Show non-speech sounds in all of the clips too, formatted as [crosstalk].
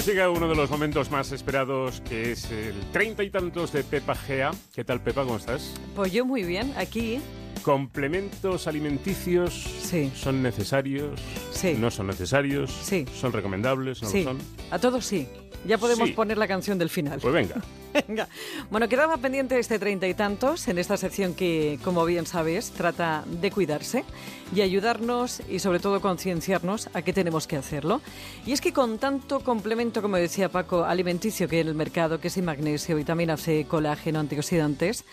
Pues llega uno de los momentos más esperados, que es el treinta y tantos de Pepa Gea. ¿Qué tal, Pepa? ¿Cómo estás? Pues yo muy bien, aquí. ¿Complementos alimenticios Sí. son necesarios? Sí. ¿No son necesarios? Sí. ¿Son recomendables? ¿No sí, lo son? a todos sí. Ya podemos Sí. poner la canción del final. Pues venga. [laughs] Venga. Bueno, quedaba pendiente este treinta y tantos en esta sección que, como bien sabes, trata de cuidarse y ayudarnos y sobre todo concienciarnos a qué tenemos que hacerlo. Y es que con tanto complemento, como decía Paco, alimenticio que hay en el mercado, que es magnesio, vitamina C, colágeno, antioxidantes,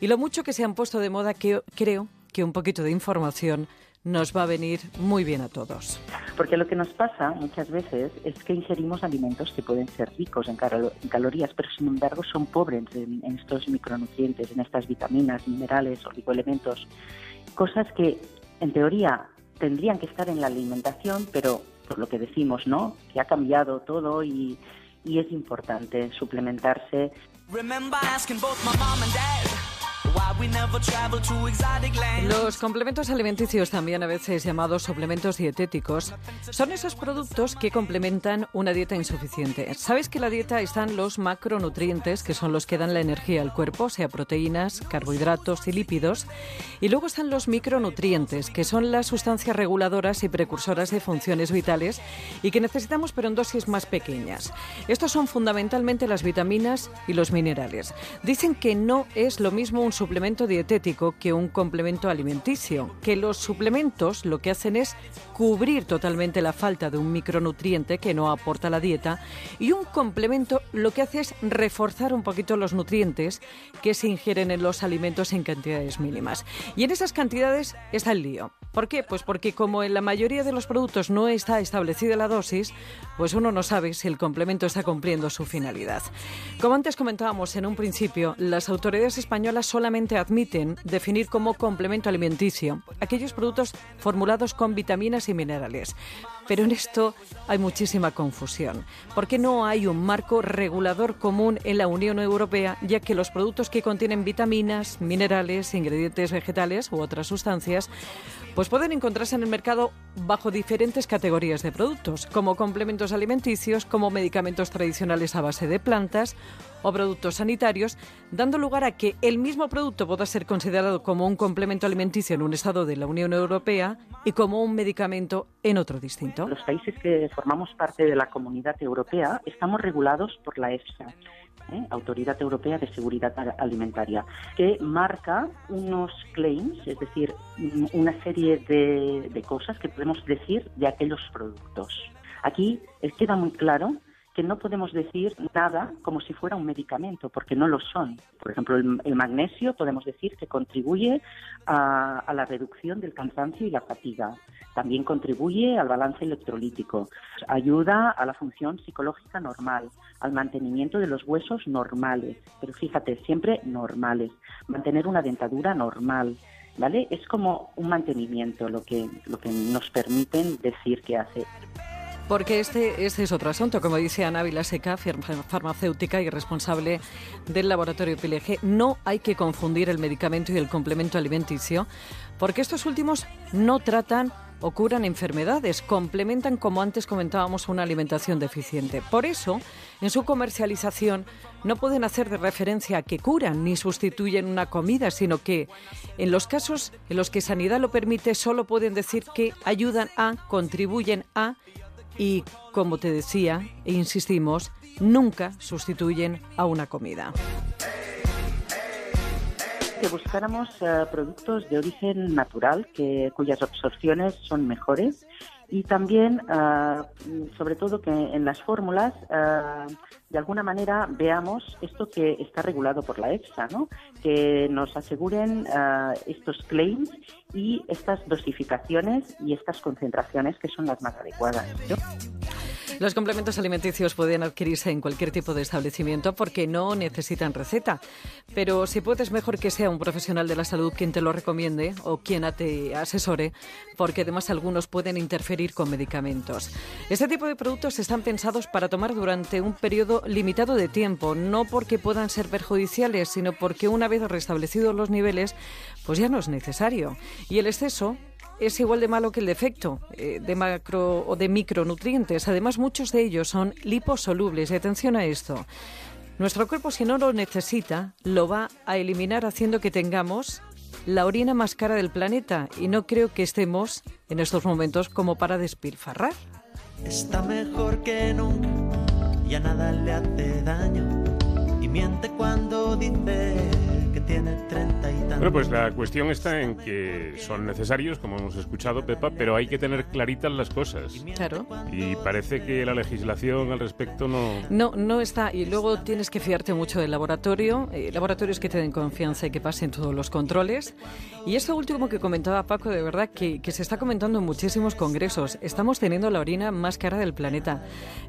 y lo mucho que se han puesto de moda, que creo que un poquito de información nos va a venir muy bien a todos. Porque lo que nos pasa muchas veces es que ingerimos alimentos que pueden ser ricos en, calo- en calorías, pero sin embargo son pobres en, en estos micronutrientes, en estas vitaminas, minerales, oligoelementos, cosas que en teoría tendrían que estar en la alimentación, pero por lo que decimos, ¿no? Que ha cambiado todo y, y es importante suplementarse Remember asking both my mom and dad Los complementos alimenticios, también a veces llamados suplementos dietéticos, son esos productos que complementan una dieta insuficiente. Sabes que en la dieta están los macronutrientes, que son los que dan la energía al cuerpo, sea proteínas, carbohidratos y lípidos, y luego están los micronutrientes, que son las sustancias reguladoras y precursoras de funciones vitales y que necesitamos pero en dosis más pequeñas. Estos son fundamentalmente las vitaminas y los minerales. Dicen que no es lo mismo un suplemento dietético que un complemento alimenticio, que los suplementos lo que hacen es cubrir totalmente la falta de un micronutriente que no aporta la dieta y un complemento lo que hace es reforzar un poquito los nutrientes que se ingieren en los alimentos en cantidades mínimas. Y en esas cantidades está el lío. ¿Por qué? Pues porque como en la mayoría de los productos no está establecida la dosis, pues uno no sabe si el complemento está cumpliendo su finalidad. Como antes comentábamos en un principio, las autoridades españolas solamente admiten definir como complemento alimenticio aquellos productos formulados con vitaminas y minerales. Pero en esto hay muchísima confusión, porque no hay un marco regulador común en la Unión Europea, ya que los productos que contienen vitaminas, minerales, ingredientes vegetales u otras sustancias, pues pueden encontrarse en el mercado bajo diferentes categorías de productos, como complementos alimenticios, como medicamentos tradicionales a base de plantas o productos sanitarios, dando lugar a que el mismo producto pueda ser considerado como un complemento alimenticio en un estado de la Unión Europea y como un medicamento en otro distinto. Los países que formamos parte de la comunidad europea estamos regulados por la EFSA, ¿eh? Autoridad Europea de Seguridad Al- Alimentaria, que marca unos claims, es decir, mm, una serie de, de cosas que podemos decir de aquellos productos. Aquí queda muy claro que no podemos decir nada como si fuera un medicamento, porque no lo son. Por ejemplo, el, magnesio podemos decir que contribuye a, a la reducción del cansancio y la fatiga. También contribuye al balance electrolítico, ayuda a la función psicológica normal, al mantenimiento de los huesos normales, pero fíjate, siempre normales, mantener una dentadura normal, ¿vale? Es como un mantenimiento lo que, lo que nos permiten decir que hace. Porque este, este es otro asunto, como dice Ana Vilaseca, farm- farmacéutica y responsable del laboratorio PLG, no hay que confundir el medicamento y el complemento alimenticio, porque estos últimos no tratan o curan enfermedades, complementan, como antes comentábamos, una alimentación deficiente. Por eso, en su comercialización no pueden hacer de referencia a que curan ni sustituyen una comida, sino que en los casos en los que Sanidad lo permite, solo pueden decir que ayudan a, contribuyen a y, como te decía e insistimos, nunca sustituyen a una comida. Que buscáramos eh, productos de origen natural que cuyas absorciones son mejores y también ah, sobre todo que en las fórmulas ah, de alguna manera veamos esto que está regulado por la EFSA, ¿no? que nos aseguren ah, estos claims y estas dosificaciones y estas concentraciones que son las más adecuadas. Los complementos alimenticios pueden adquirirse en cualquier tipo de establecimiento porque no necesitan receta. Pero si puedes, mejor que sea un profesional de la salud quien te lo recomiende o quien te asesore, porque además algunos pueden interferir con medicamentos. Este tipo de productos están pensados para tomar durante un periodo limitado de tiempo, no porque puedan ser perjudiciales, sino porque una vez restablecidos los niveles, pues ya no es necesario. Y el exceso es igual de malo que el defecto eh, de macro o de micronutrientes. Además, muchos de ellos son liposolubles. Y atención a esto. Nuestro cuerpo, si no lo necesita, lo va a eliminar haciendo que tengamos la orina más cara del planeta. Y no creo que estemos en estos momentos como para despilfarrar. Está mejor que nunca, ya nada le hace daño. Y miente cuando dice que tiene treinta y tantos. Bueno, pues la cuestión está en que son necesarios, como hemos escuchado, Pepa, pero hay que tener claritas las cosas. Claro. Y parece que la legislación al respecto no... No, no está. Y luego tienes que fiarte mucho del laboratorio. eh, laboratorios que te den confianza y que pasen todos los controles. Y esto último que comentaba Paco, de verdad que, que se está comentando en muchísimos congresos. Estamos teniendo la orina más cara del planeta.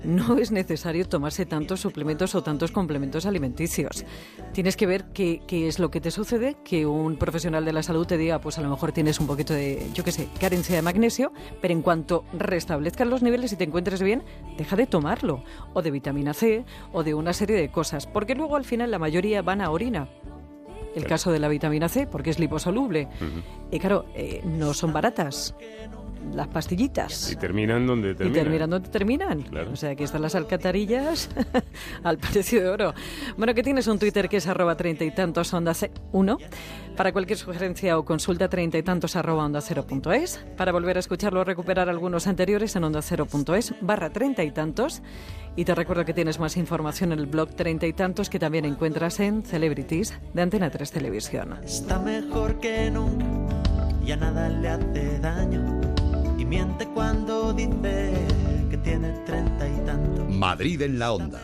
No [laughs] es necesario tomarse tantos suplementos o tantos complementos alimenticios. Tienes que ver qué, qué es lo que te sucede, que un profesional de la salud te diga, pues a lo mejor tienes un poquito de, yo qué sé, carencia de magnesio, pero en cuanto restablezcas los niveles y te encuentres bien, deja de tomarlo. O de vitamina C, o de una serie de cosas. Porque luego al final la mayoría van a orina. El caso de la vitamina C, porque es liposoluble. Y claro, eh, no son baratas las pastillitas. Y terminan donde Y terminan. terminan donde terminan. Claro. O sea, aquí están las alcantarillas [laughs] al precio de oro. Bueno, que tienes un Twitter que es arroba treinta y tantos onda uno. Para cualquier sugerencia o consulta, treinta y tantos arroba onda cero punto es. Para volver a escucharlo o recuperar algunos anteriores en onda cero punto es barra treinta y tantos. Y te recuerdo que tienes más información en el blog treinta y tantos que también encuentras en Celebrities de Antena 3 Televisión. Está mejor que nunca, ya nada le hace daño. Miente cuando dice que tiene treinta y tantos. Madrid en la onda.